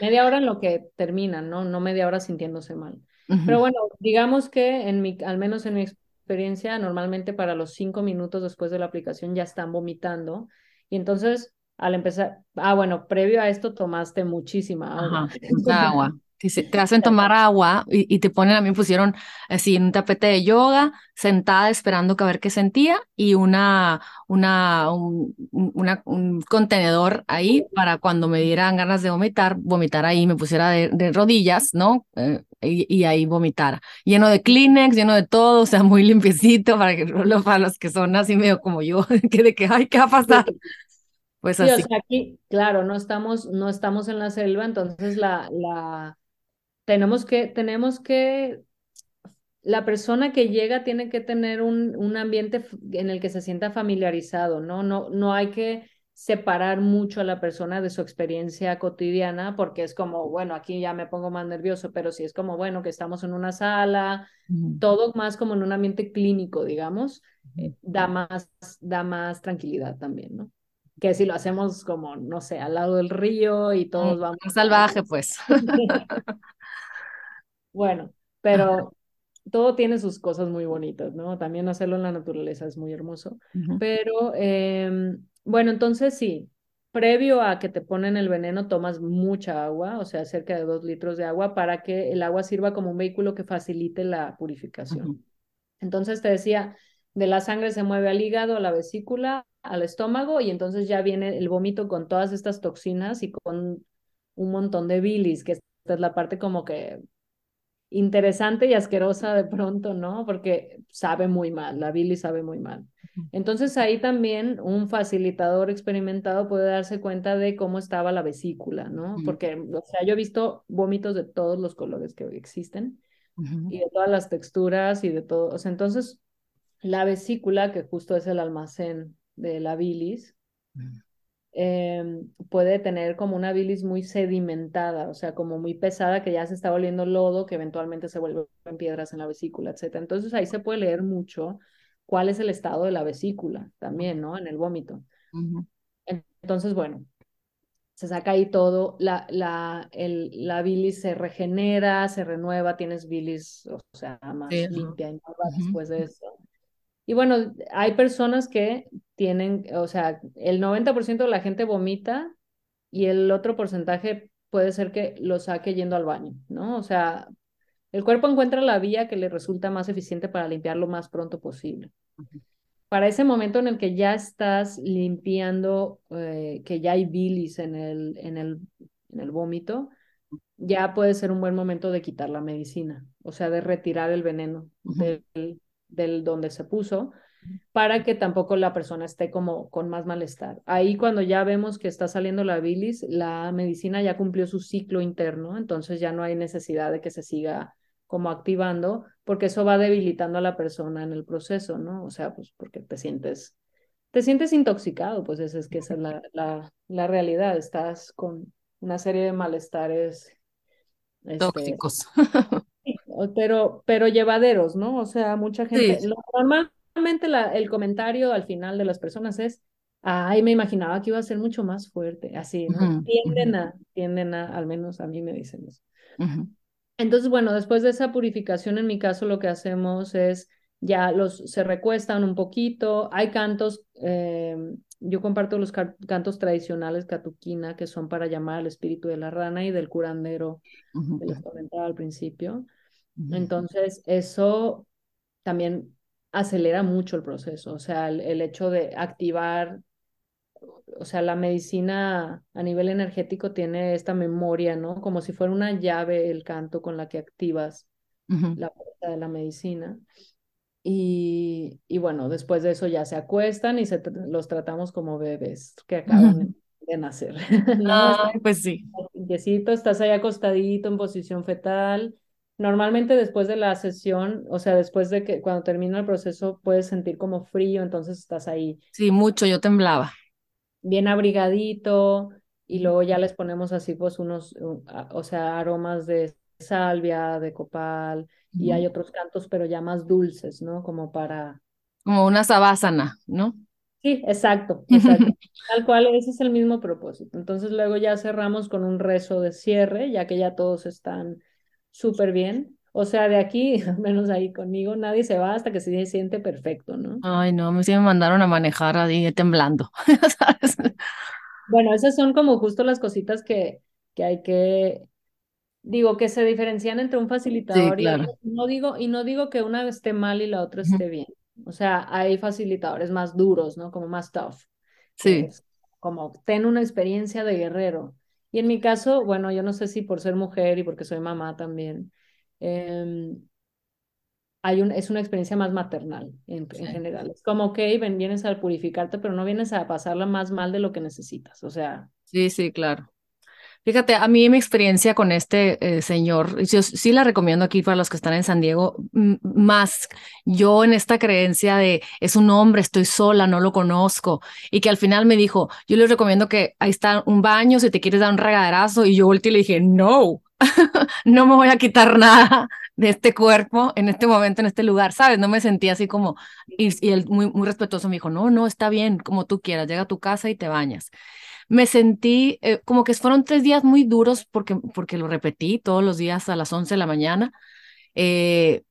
Media hora en lo que terminan, ¿no? No media hora sintiéndose mal. Pero bueno, digamos que en mi, al menos en mi experiencia, normalmente para los cinco minutos después de la aplicación ya están vomitando. Y entonces, al empezar, ah, bueno, previo a esto tomaste muchísima agua. agua. Te hacen tomar agua y, te ponen, a mí me pusieron así en un tapete de yoga, sentada esperando que a ver qué sentía y una, una, un, una, un contenedor ahí para cuando me dieran ganas de vomitar, vomitar ahí, me pusiera de, rodillas, ¿no? Eh, y, ahí vomitara. Lleno de Kleenex, lleno de todo, o sea, muy limpiecito para, que, para los que son así medio como yo, que de que, ay, ¿qué va a pasar? Pues así. aquí, claro, no estamos, no estamos en la selva, entonces la, la, tenemos que, tenemos que, la persona que llega tiene que tener un, un ambiente en el que se sienta familiarizado, ¿no? No, no hay que separar mucho a la persona de su experiencia cotidiana, porque es como, bueno, aquí ya me pongo más nervioso, pero si es como, bueno, que estamos en una sala, todo más como en un ambiente clínico, digamos, eh, da, más, da más tranquilidad también, ¿no? Que si lo hacemos como, no sé, al lado del río y todos vamos. Salvaje, pues. Bueno, pero todo tiene sus cosas muy bonitas, ¿no? También hacerlo en la naturaleza es muy hermoso. Pero em, bueno, entonces sí, previo a que te ponen el veneno, tomas mucha agua, o sea, cerca de dos litros de agua, para que el agua sirva como un vehículo que facilite la purificación. Entonces te decía, de la sangre se mueve al hígado, a la vesícula, al estómago, y entonces ya viene el vómito con todas estas toxinas y con un montón de bilis, que esta es la parte como que interesante y asquerosa de pronto, ¿no? Porque sabe muy mal, la bilis sabe muy mal. Entonces ahí también un facilitador experimentado puede darse cuenta de cómo estaba la vesícula, ¿no? Porque, o sea, yo he visto vómitos de todos los colores que existen y de todas las texturas y de todo. O sea, entonces la vesícula, que justo es el almacén de la bilis, Em, puede tener como una bilis muy sedimentada, o sea, como muy pesada, que ya se está volviendo lodo, que eventualmente se vuelven piedras en la vesícula, etc. Entonces ahí se puede leer mucho cuál es el estado de la vesícula también, ¿no? En el vómito. Entonces, bueno, se saca ahí todo, la, la, el, la bilis se regenera, se renueva, tienes bilis, o sea, más limpia y después de eso. Y bueno, hay personas que tienen, o sea, el 90% de la gente vomita y el otro porcentaje puede ser que lo saque yendo al baño, ¿no? O sea, el cuerpo encuentra la vía que le resulta más eficiente para limpiar lo más pronto posible. Para ese momento en el que ya estás limpiando, eh, que ya hay bilis en el, en, el, en el vómito, ya puede ser un buen momento de quitar la medicina, o sea, de retirar el veneno del, del donde se puso para que tampoco la persona esté como con más malestar. Ahí cuando ya vemos que está saliendo la bilis, la medicina ya cumplió su ciclo interno, entonces ya no hay necesidad de que se siga como activando, porque eso va debilitando a la persona en el proceso, ¿no? O sea, pues porque te sientes, te sientes intoxicado, pues esa es que esa es la, la, la realidad, estás con una serie de malestares. Este, Tóxicos. pero, pero llevaderos, ¿no? O sea, mucha gente, normalmente la, el comentario al final de las personas es, ay, me imaginaba que iba a ser mucho más fuerte, así, ¿no? tienden a, tienden a, al menos a mí me dicen eso. Entonces, bueno, después de esa purificación, en mi caso lo que hacemos es ya los se recuestan un poquito, hay cantos, eh, yo comparto los cantos tradicionales catuquina que son para llamar al espíritu de la rana y del curandero que les comentaba al principio. Entonces, eso también acelera mucho el proceso, o sea, el, hecho de activar, o sea, la medicina a nivel energético tiene esta memoria, ¿no? Como si fuera una llave el canto con la que activas la puerta de la medicina. Y, y, bueno, después de eso ya se acuestan y se los tratamos como bebés que acaban de nacer. ¿no? pues sí. Estás ahí acostadito en posición fetal Normalmente después de la sesión, o sea, después de que cuando termina el proceso puedes sentir como frío, entonces estás ahí. Sí, mucho, yo temblaba. Bien abrigadito, y luego ya les ponemos así pues unos, o sea, aromas de salvia, de copal, y hay otros cantos, pero ya más dulces, ¿no? Como para... Como una sabásana, ¿no? Sí, exacto, exacto. Tal cual, ese es el mismo propósito. Entonces luego ya cerramos con un rezo de cierre, ya que ya todos están súper bien. O sea, de aquí, al menos ahí conmigo, nadie se va hasta que se siente perfecto, ¿no? Ay, no, a mí sí me mandaron a manejar ahí temblando, ¿sabes? Bueno, esas son como justo las cositas que, que hay que, digo, que se diferencian entre un facilitador y otro. No digo, y no digo que una esté mal y la otra esté bien. O sea, hay facilitadores más duros, ¿no? Como más tough. Sí. como ten una experiencia de guerrero. Y en mi caso, bueno, yo no sé si por ser mujer y porque soy mamá también, eh, hay un, es una experiencia más maternal en, general. Es como, ok, ven, vienes a purificarte, pero no vienes a pasarla más mal de lo que necesitas. O sea. Sí, sí, claro. Fíjate, a mí mi experiencia con este eh, señor, yo sí la recomiendo aquí para los que están en San Diego, más yo en esta creencia de es un hombre, estoy sola, no lo conozco, y que al final me dijo, yo les recomiendo que ahí está un baño, si te quieres dar un regaderazo, y yo volteé y le dije, no, no me voy a quitar nada de este cuerpo en este momento, en este lugar, ¿sabes? No me sentía así como, y, y él muy, muy respetuoso me dijo, no, no, está bien, como tú quieras, llega a tu casa y te bañas. Me sentí eh, como que fueron tres días muy duros porque, porque lo repetí todos los días a las 11 de la mañana, eh,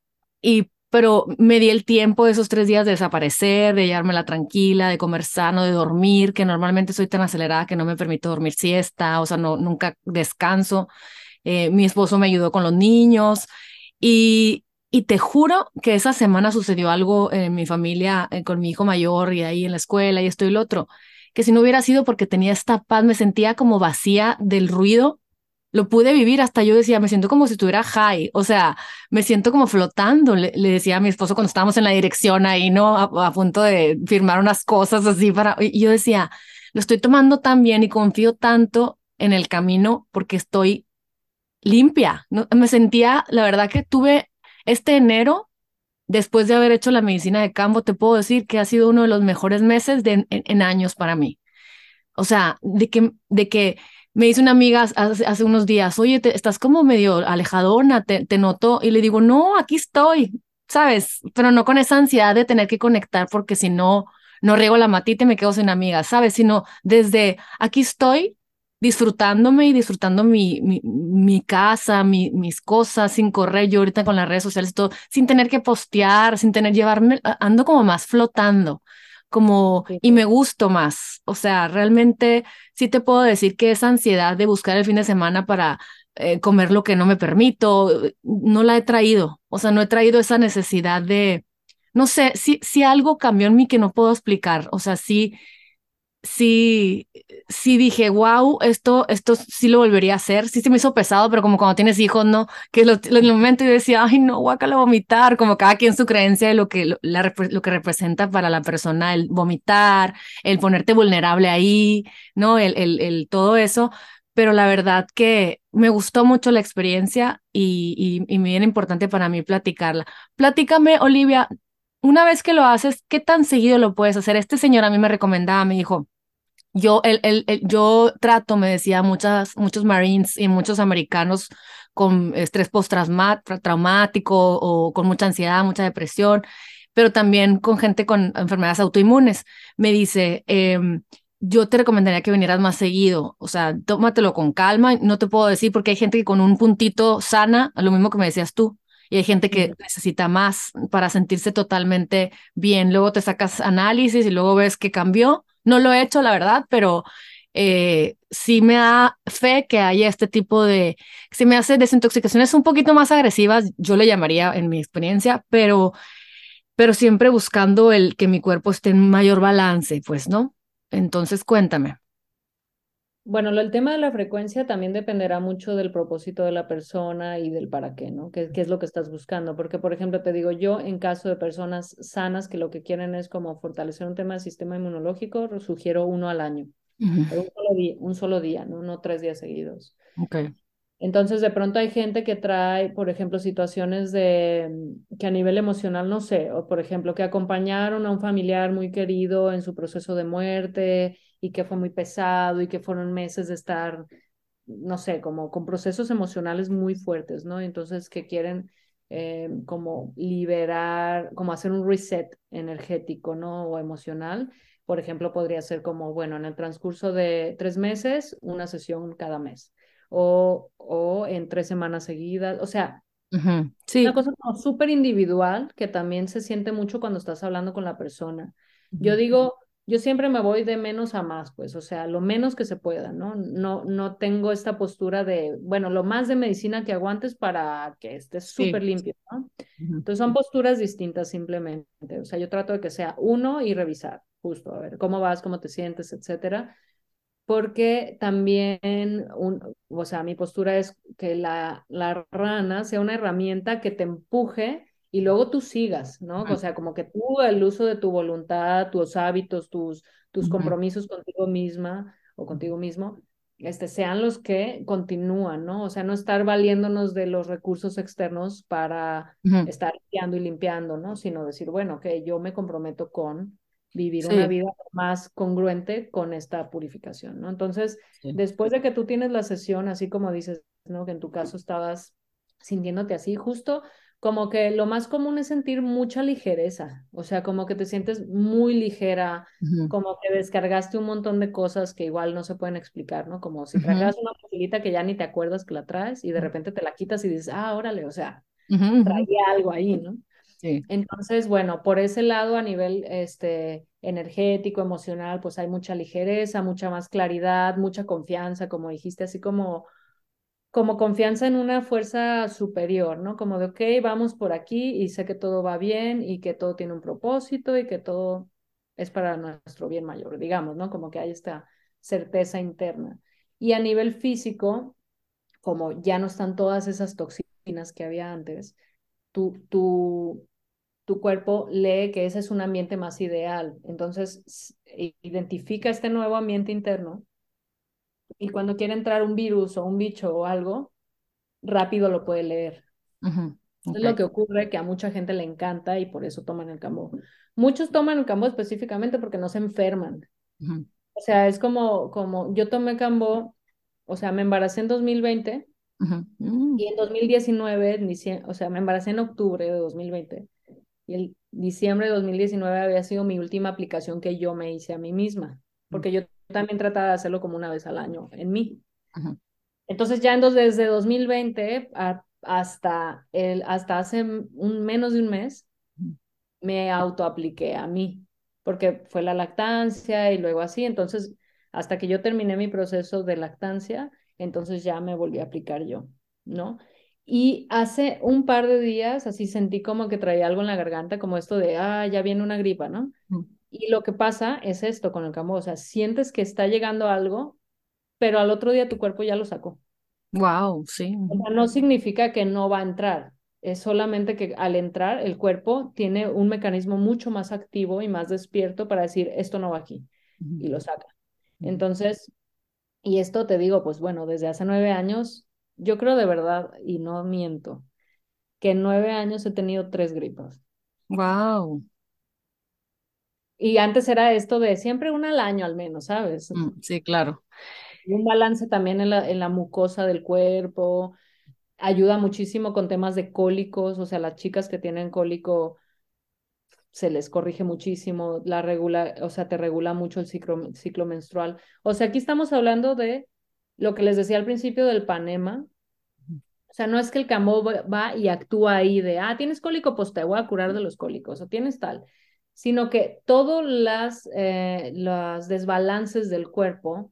y pero me di el tiempo de esos tres días de desaparecer, de llevármela tranquila, de comer sano, de dormir, que normalmente soy tan acelerada que no me permito dormir siesta, o sea, no, nunca descanso. Eh, mi esposo me ayudó con los niños y, y te juro que esa semana sucedió algo en mi familia, con mi hijo mayor y ahí en la escuela y esto y lo otro, que si no hubiera sido porque tenía esta paz, me sentía como vacía del ruido, lo pude vivir hasta yo decía, me siento como si estuviera high, o sea, me siento como flotando, le, decía a mi esposo cuando estábamos en la dirección ahí, ¿no? A, punto de firmar unas cosas así para, y yo decía, lo estoy tomando tan bien y confío tanto en el camino porque estoy limpia. Me sentía, la verdad que tuve este enero, después de haber hecho la medicina de campo, te puedo decir que ha sido uno de los mejores meses de, en, años para mí. O sea, de que, de que me dice una amiga hace, unos días, oye, te, estás como medio alejadona, te, te noto, y le digo, no, aquí estoy, ¿sabes? Pero no con esa ansiedad de tener que conectar porque si no, no riego la matita y me quedo sin amigas, ¿sabes? Sino desde aquí estoy, disfrutándome y disfrutando mi, mi, mi casa, mi, mis cosas, sin correr yo ahorita con las redes sociales, todo, sin tener que postear, sin tener llevarme, ando como más flotando, como, y me gusto más. O sea, realmente sí te puedo decir que esa ansiedad de buscar el fin de semana para eh, comer lo que no me permito, no la he traído. O sea, no he traído esa necesidad de, no sé, si, si algo cambió en mí que no puedo explicar. O sea, sí sí, sí dije, wow, esto, esto sí lo volvería a hacer. Sí se me hizo pesado, pero como cuando tienes hijos, ¿no? Que en el momento yo decía, ay, no, guacala vomitar, como cada quien su creencia de lo que, lo, la, lo que representa para la persona el vomitar, el ponerte vulnerable ahí, ¿no? El, el, el todo eso. Pero la verdad que me gustó mucho la experiencia y, y, y bien importante para mí platicarla. Platícame, Olivia, una vez que lo haces, ¿qué tan seguido lo puedes hacer? Este señor a mí me recomendaba, me dijo, yo, el, el, yo trato, me decía, muchas, muchos Marines y muchos americanos con estrés postraumático o con mucha ansiedad, mucha depresión, pero también con gente con enfermedades autoinmunes. Me dice, em, yo te recomendaría que vinieras más seguido, o sea, tómatelo con calma, no te puedo decir porque hay gente que con un puntito sana, lo mismo que me decías tú, y hay gente que necesita más para sentirse totalmente bien. Luego te sacas análisis y luego ves que cambió. No lo he hecho, la verdad, pero eh, sí me da fe que haya este tipo de, se me hace desintoxicaciones un poquito más agresivas, yo le llamaría en mi experiencia, pero, pero siempre buscando el que mi cuerpo esté en mayor balance, pues, ¿no? Entonces, cuéntame. Bueno, el tema de la frecuencia también dependerá mucho del propósito de la persona y del para qué, ¿no? ¿Qué, es lo que estás buscando? Porque, por ejemplo, te digo yo, en caso de personas sanas que lo que quieren es como fortalecer un tema del sistema inmunológico, sugiero uno al año, un, solo día, un, solo día, ¿no? No tres días seguidos. Okay. Entonces, de pronto hay gente que trae, por ejemplo, situaciones de que a nivel emocional, no sé, o por ejemplo, que acompañaron a un familiar muy querido en su proceso de muerte y que fue muy pesado y que fueron meses de estar, no sé, como con procesos emocionales muy fuertes, ¿no? Entonces, que quieren eh, como liberar, como hacer un reset energético, ¿no? O emocional. Por ejemplo, podría ser como, bueno, en el transcurso de tres meses, una sesión cada mes. O, o en tres semanas seguidas. O sea, sí. una cosa como súper individual que también se siente mucho cuando estás hablando con la persona. Yo digo, yo siempre me voy de menos a más, pues, o sea, lo menos que se pueda, ¿no? No, no tengo esta postura de, bueno, lo más de medicina que aguantes para que estés súper limpio, ¿no? Entonces son posturas distintas simplemente, o sea, yo trato de que sea uno y revisar, justo, a ver, cómo vas, cómo te sientes, etcétera, porque también, un, o sea, mi postura es que la, la rana sea una herramienta que te empuje y luego tú sigas, ¿no? O sea, como que tú el uso de tu voluntad, tus hábitos, tus, tus compromisos contigo misma o contigo mismo, este, sean los que continúan, ¿no? O sea, no estar valiéndonos de los recursos externos para estar limpiando y limpiando, ¿no? Sino decir, bueno, que yo me comprometo con vivir una vida más congruente con esta purificación, ¿no? Entonces, después de que tú tienes la sesión, así como dices, ¿no? Que en tu caso estabas sintiéndote así, justo como que lo más común es sentir mucha ligereza, o sea, como que te sientes muy ligera, como que descargaste un montón de cosas que igual no se pueden explicar, ¿no? Como si tragas una mochilita que ya ni te acuerdas que la traes y de repente te la quitas y dices, ah, órale, o sea, traía algo ahí, ¿no? Sí. Entonces, bueno, por ese lado a nivel este, energético, emocional, pues hay mucha ligereza, mucha más claridad, mucha confianza, como dijiste, así como como confianza en una fuerza superior, ¿no? Como de, ok, vamos por aquí y sé que todo va bien y que todo tiene un propósito y que todo es para nuestro bien mayor, digamos, ¿no? Como que hay esta certeza interna. Y a nivel físico, como ya no están todas esas toxinas que había antes, tu, tu, tu cuerpo lee que ese es un ambiente más ideal. Entonces, identifica este nuevo ambiente interno y cuando quiere entrar un virus o un bicho o algo, rápido lo puede leer. Es lo que ocurre que a mucha gente le encanta y por eso toman el cambo. Muchos toman el cambo específicamente porque no se enferman. O sea, es como, como yo tomé cambo, o sea, me embaracé en 2020 y en 2019, o sea, me embaracé en octubre de 2020 y el diciembre de 2019 había sido mi última aplicación que yo me hice a mí misma, porque yo también trataba de hacerlo como una vez al año en mí. Entonces ya entonces, desde 2020 hasta, el, hasta hace un, menos de un mes me autoapliqué a mí, porque fue la lactancia y luego así. Entonces, hasta que yo terminé mi proceso de lactancia, entonces ya me volví a aplicar yo, ¿no? Y hace un par de días así sentí como que traía algo en la garganta, como esto de, ah, ya viene una gripa, ¿no? Y lo que pasa es esto con el cambo, o sea, sientes que está llegando algo, pero al otro día tu cuerpo ya lo sacó. Wow, sí. O sea, no significa que no va a entrar, es solamente que al entrar el cuerpo tiene un mecanismo mucho más activo y más despierto para decir, esto no va aquí, y lo saca. Entonces, y esto te digo, pues bueno, desde hace nueve años, yo creo de verdad, y no miento, que en nueve años he tenido tres gripas. Wow. Y antes era esto de siempre una al año al menos, ¿sabes? Mm, sí, claro. Y un balance también en la, en la mucosa del cuerpo. Ayuda muchísimo con temas de cólicos, o sea, las chicas que tienen cólico se les corrige muchísimo, la regula, o sea, te regula mucho el ciclo, ciclo menstrual. O sea, aquí estamos hablando de lo que les decía al principio del panema. O sea, no es que el camo va y actúa ahí de, ah, tienes cólico, pues te voy a curar de los cólicos, o tienes tal sino que todos las, eh, los desbalances del cuerpo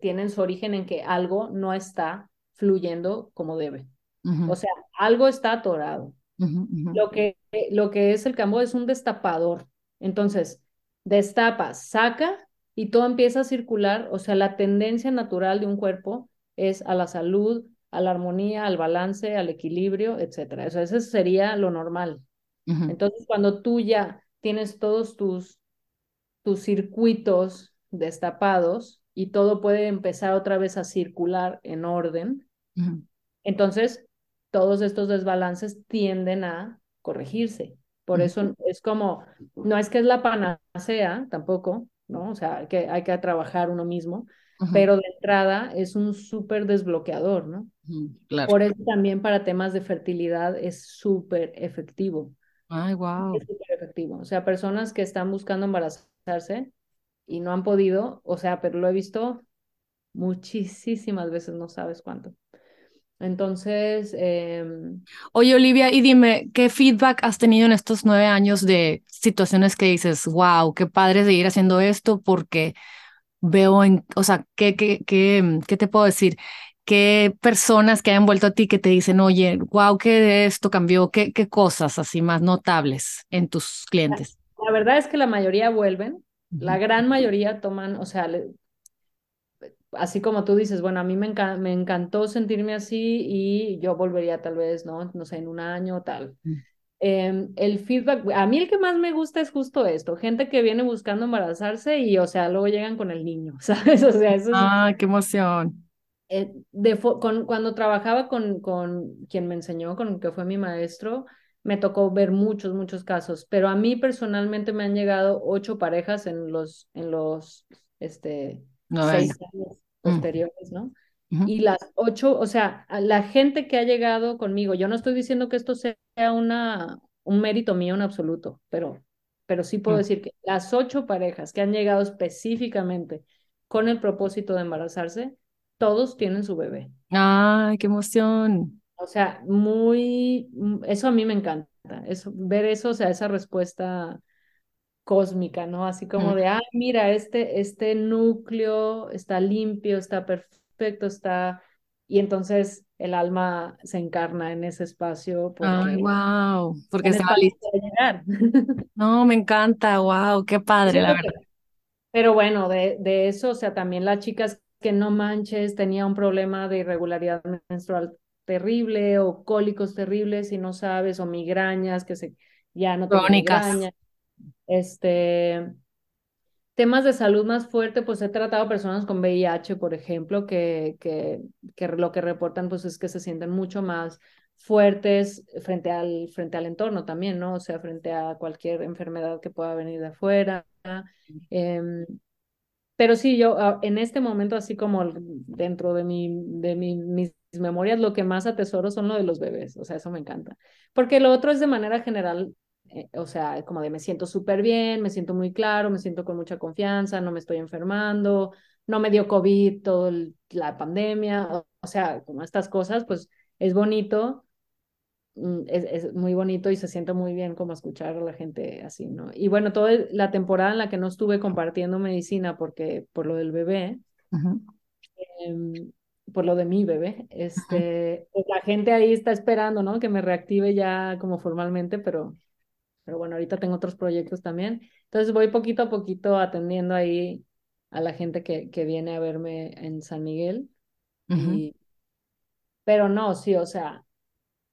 tienen su origen en que algo no está fluyendo como debe. O sea, algo está atorado. Lo, que, lo que es el cambo es un destapador. Entonces, destapa, saca y todo empieza a circular. O sea, la tendencia natural de un cuerpo es a la salud, a la armonía, al balance, al equilibrio, etc. O sea, eso sería lo normal. Entonces, cuando tú ya tienes todos tus, tus circuitos destapados y todo puede empezar otra vez a circular en orden, Entonces, todos estos desbalances tienden a corregirse. Por eso es como, no es que es la panacea tampoco, ¿no? O sea, que hay que trabajar uno mismo, pero de entrada es un súper desbloqueador, ¿no? Claro. Por eso también para temas de fertilidad es súper efectivo. Ay, wow. Es súper efectivo. O sea, personas que están buscando embarazarse y no han podido, o sea, pero lo he visto muchísimas veces, no sabes cuánto. Entonces, em, oye Olivia, y dime, ¿qué feedback has tenido en estos nueve años de situaciones que dices, wow, qué padre seguir haciendo esto porque veo en, o sea, ¿qué, qué, qué, qué te puedo decir? ¿Qué personas que hayan vuelto a ti que te dicen, oye, wow, qué esto cambió? ¿Qué, qué cosas así más notables en tus clientes? La, verdad es que la mayoría vuelven, la gran mayoría toman, o sea, así como tú dices, bueno, a mí me, me encantó sentirme así y yo volvería tal vez, ¿no? No sé, en un año o tal. Em, el feedback, a mí el que más me gusta es justo esto, gente que viene buscando embarazarse y, o sea, luego llegan con el niño, ¿sabes? O sea, eso es... Ah, qué emoción. Eh, de con, cuando trabajaba con, con quien me enseñó, con que fue mi maestro, me tocó ver muchos, muchos casos, pero a mí personalmente me han llegado ocho parejas en los, en los, este, seis años mm. posteriores, ¿no? Y las ocho, o sea, la gente que ha llegado conmigo, yo no estoy diciendo que esto sea una, un mérito mío en absoluto, pero, pero sí puedo mm. decir que las ocho parejas que han llegado específicamente con el propósito de embarazarse, todos tienen su bebé. ¡Ay, qué emoción! O sea, muy, mm, eso a mí me encanta, eso, ver eso, o sea, esa respuesta cósmica, ¿no? Así como de, ah, mira, este, este núcleo está limpio, está perfecto, está... Y entonces el alma se encarna en ese espacio. Porque Ay, wow, porque está listo. Llegar. No, me encanta, wow, qué padre, la verdad. Pero bueno, de, de eso, o sea, también las chicas que no manches, tenía un problema de irregularidad menstrual terrible o cólicos terribles y no sabes, o migrañas que se ya no tengo migraña este, temas de salud más fuerte, pues he tratado personas con VIH, por ejemplo, que, que, que lo que reportan pues es que se sienten mucho más fuertes frente al, frente al entorno también, ¿no? O sea, frente a cualquier enfermedad que pueda venir de afuera. Em, pero sí, yo ah, en este momento, así como dentro de, mi, de mi, mis memorias, lo que más atesoro son lo de los bebés, o sea, eso me encanta. Porque lo otro es de manera general eh, o sea, como de me siento súper bien, me siento muy claro, me siento con mucha confianza, no me estoy enfermando, no me dio COVID toda la pandemia, o, sea, como estas cosas, pues es bonito, es, es, muy bonito y se siente muy bien como escuchar a la gente así, ¿no? Y bueno, toda la temporada en la que no estuve compartiendo medicina porque por lo del bebé, em, por lo de mi bebé, este, pues la gente ahí está esperando, ¿no? Que me reactive ya como formalmente, pero pero bueno, ahorita tengo otros proyectos también. Entonces voy poquito a poquito atendiendo ahí a la gente que, que viene a verme en San Miguel. Pero no, sí, o sea,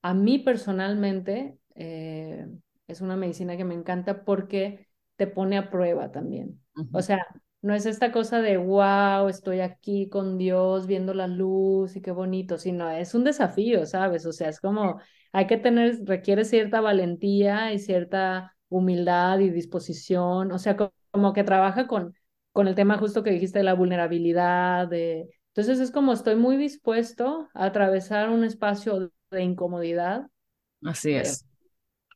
a mí personalmente eh, es una medicina que me encanta porque te pone a prueba también. O sea, no es esta cosa de, wow, estoy aquí con Dios viendo la luz y qué bonito, sino es un desafío, ¿sabes? O sea, es como, hay que tener, requiere cierta valentía y cierta humildad y disposición, o sea, como, que trabaja con, con el tema justo que dijiste de la vulnerabilidad, de... Entonces es como estoy muy dispuesto a atravesar un espacio de incomodidad. Así es.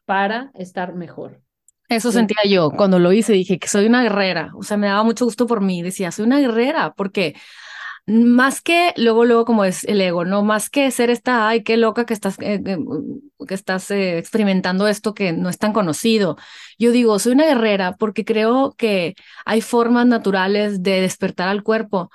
para estar mejor. Eso sentía yo cuando lo hice, dije que soy una guerrera, o sea, me daba mucho gusto por mí, decía, soy una guerrera, porque más que luego, luego como es el ego, no más que ser esta, ay, qué loca que estás, eh, eh, que estás eh, experimentando esto que no es tan conocido. Yo digo, soy una guerrera porque creo que hay formas naturales de despertar al cuerpo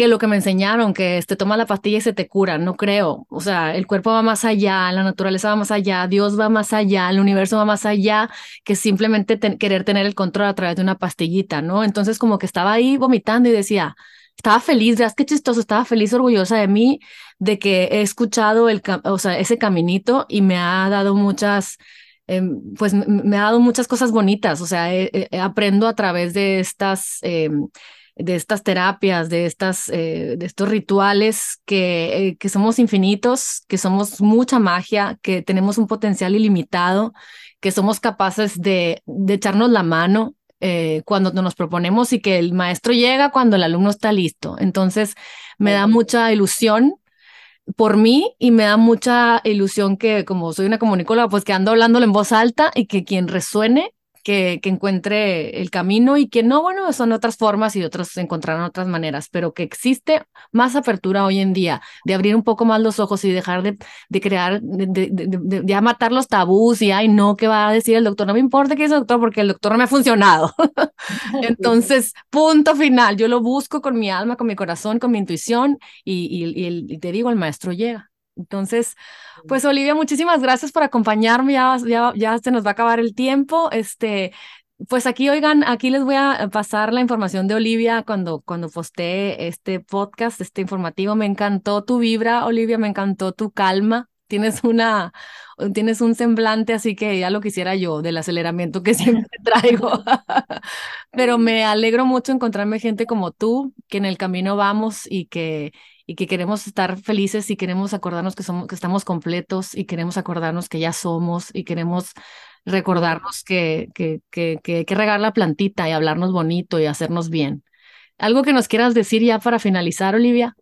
que lo que me enseñaron, que te toma la pastilla y se te cura, no creo. O sea, el cuerpo va más allá, la naturaleza va más allá, Dios va más allá, el universo va más allá que simplemente querer tener el control a través de una pastillita, ¿no? Entonces como que estaba ahí vomitando y decía, estaba feliz, veas qué chistoso, estaba feliz, orgullosa de mí, de que he escuchado el, o sea, ese caminito y me ha dado muchas, em, pues me ha dado muchas cosas bonitas, o sea, aprendo a través de estas, em, de estas terapias, de, estas, eh, de estos rituales, que, eh, que somos infinitos, que somos mucha magia, que tenemos un potencial ilimitado, que somos capaces de, de echarnos la mano eh, cuando nos proponemos y que el maestro llega cuando el alumno está listo. Entonces, me da mucha ilusión por mí y me da mucha ilusión que como soy una comunicóloga, pues que ando hablándolo en voz alta y que quien resuene que, que, encuentre el camino y que no, bueno, son otras formas y otros encontrarán otras maneras, pero que existe más apertura hoy en día de abrir un poco más los ojos y dejar de, de crear, de, de, ya matar los tabús y, ay, no, ¿qué va a decir el doctor? No me importa que es el doctor porque el doctor no me ha funcionado. Entonces, punto final, yo lo busco con mi alma, con mi corazón, con mi intuición y, y, y, el, y te digo, el maestro llega. Entonces, pues Olivia, muchísimas gracias por acompañarme. Ya, ya, ya se nos va a acabar el tiempo. Este, pues aquí, oigan, aquí les voy a pasar la información de Olivia cuando, cuando postee este podcast, este informativo. Me encantó tu vibra, Olivia, me encantó tu calma. Tienes una, tienes un semblante así que ya lo quisiera yo del aceleramiento que siempre traigo. Pero me alegro mucho encontrarme gente como tú, que en el camino vamos y que, y que queremos estar felices y queremos acordarnos que, somos, que estamos completos y queremos acordarnos que ya somos y queremos recordarnos que, que, que, que hay que regar la plantita y hablarnos bonito y hacernos bien. ¿Algo que nos quieras decir ya para finalizar, Olivia?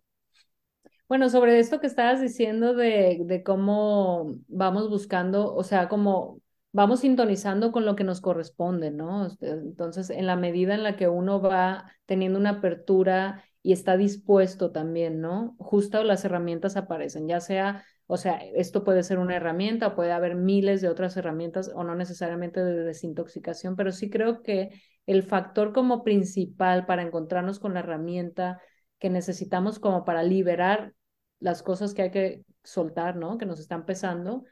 Bueno, sobre esto que estabas diciendo de, de cómo vamos buscando, o sea, como vamos sintonizando con lo que nos corresponde, ¿no? Entonces, en la medida en la que uno va teniendo una apertura y está dispuesto también, ¿no? Justo las herramientas aparecen, ya sea, o sea, esto puede ser una herramienta, puede haber miles de otras herramientas o no necesariamente de desintoxicación, pero sí creo que el factor como principal para encontrarnos con la herramienta que necesitamos como para liberar las cosas que hay que soltar, ¿no? Que nos están pesando,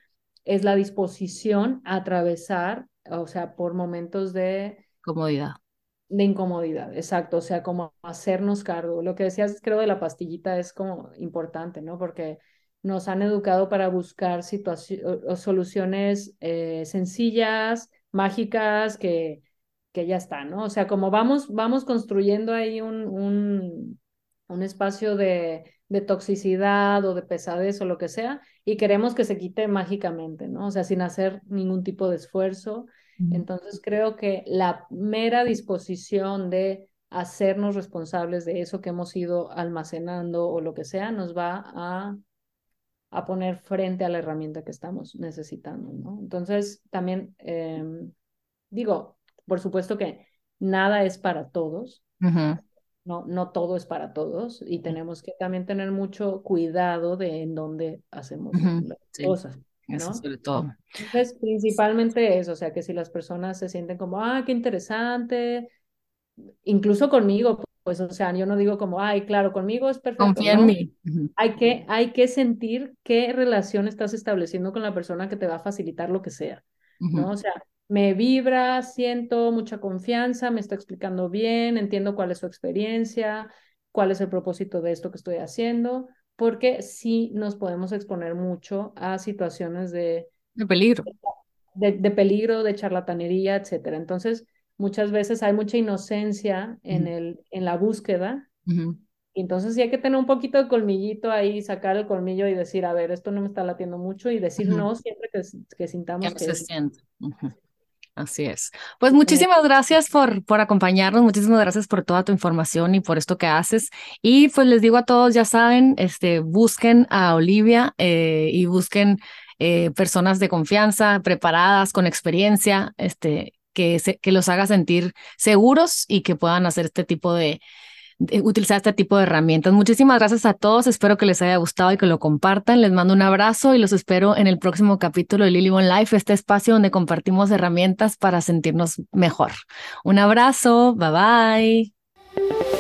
es la disposición a atravesar, o sea, por momentos de comodidad de incomodidad, exacto, o sea, como hacernos cargo. Lo que decías, creo, de la pastillita es como importante, ¿no? Porque nos han educado para buscar o soluciones eh, sencillas, mágicas, que, que ya están, ¿no? O sea, como vamos, vamos construyendo ahí un, un, un espacio de, de toxicidad o de pesadez o lo que sea, y queremos que se quite mágicamente, ¿no? O sea, sin hacer ningún tipo de esfuerzo. Entonces creo que la mera disposición de hacernos responsables de eso que hemos ido almacenando o lo que sea, nos va a, a poner frente a la herramienta que estamos necesitando, ¿no? Entonces, también em, digo, por supuesto que nada es para todos, no, no todo es para todos y tenemos que también tener mucho cuidado de en dónde hacemos las cosas. Eso sobre todo. Entonces, principalmente eso, o sea, que si las personas se sienten como, ah, qué interesante, incluso conmigo, pues, o sea, yo no digo como, ay, claro, conmigo es perfecto. Confía en mí. Hay que, hay que sentir qué relación estás estableciendo con la persona que te va a facilitar lo que sea, ¿no? O sea, me vibra, siento mucha confianza, me está explicando bien, entiendo cuál es su experiencia, cuál es el propósito de esto que estoy haciendo porque sí nos podemos exponer mucho a situaciones de, de peligro. De, de, peligro, de charlatanería, etcétera. Entonces, muchas veces hay mucha inocencia en, el, en la búsqueda. Y entonces sí hay que tener un poquito de colmillito ahí, sacar el colmillo y decir, a ver, esto no me está latiendo mucho y decir no siempre que, que sintamos que... Se siente. Así es. Pues muchísimas gracias por, por acompañarnos, muchísimas gracias por toda tu información y por esto que haces. Y pues les digo a todos, ya saben, este, busquen a Olivia eh, y busquen eh, personas de confianza, preparadas, con experiencia, este, que, se, que los haga sentir seguros y que puedan hacer este tipo de, utilizar este tipo de herramientas. Muchísimas gracias a todos, espero que les haya gustado y que lo compartan. Les mando un abrazo y los espero en el próximo capítulo de Lily One Life, este espacio donde compartimos herramientas para sentirnos mejor. Un abrazo, bye bye.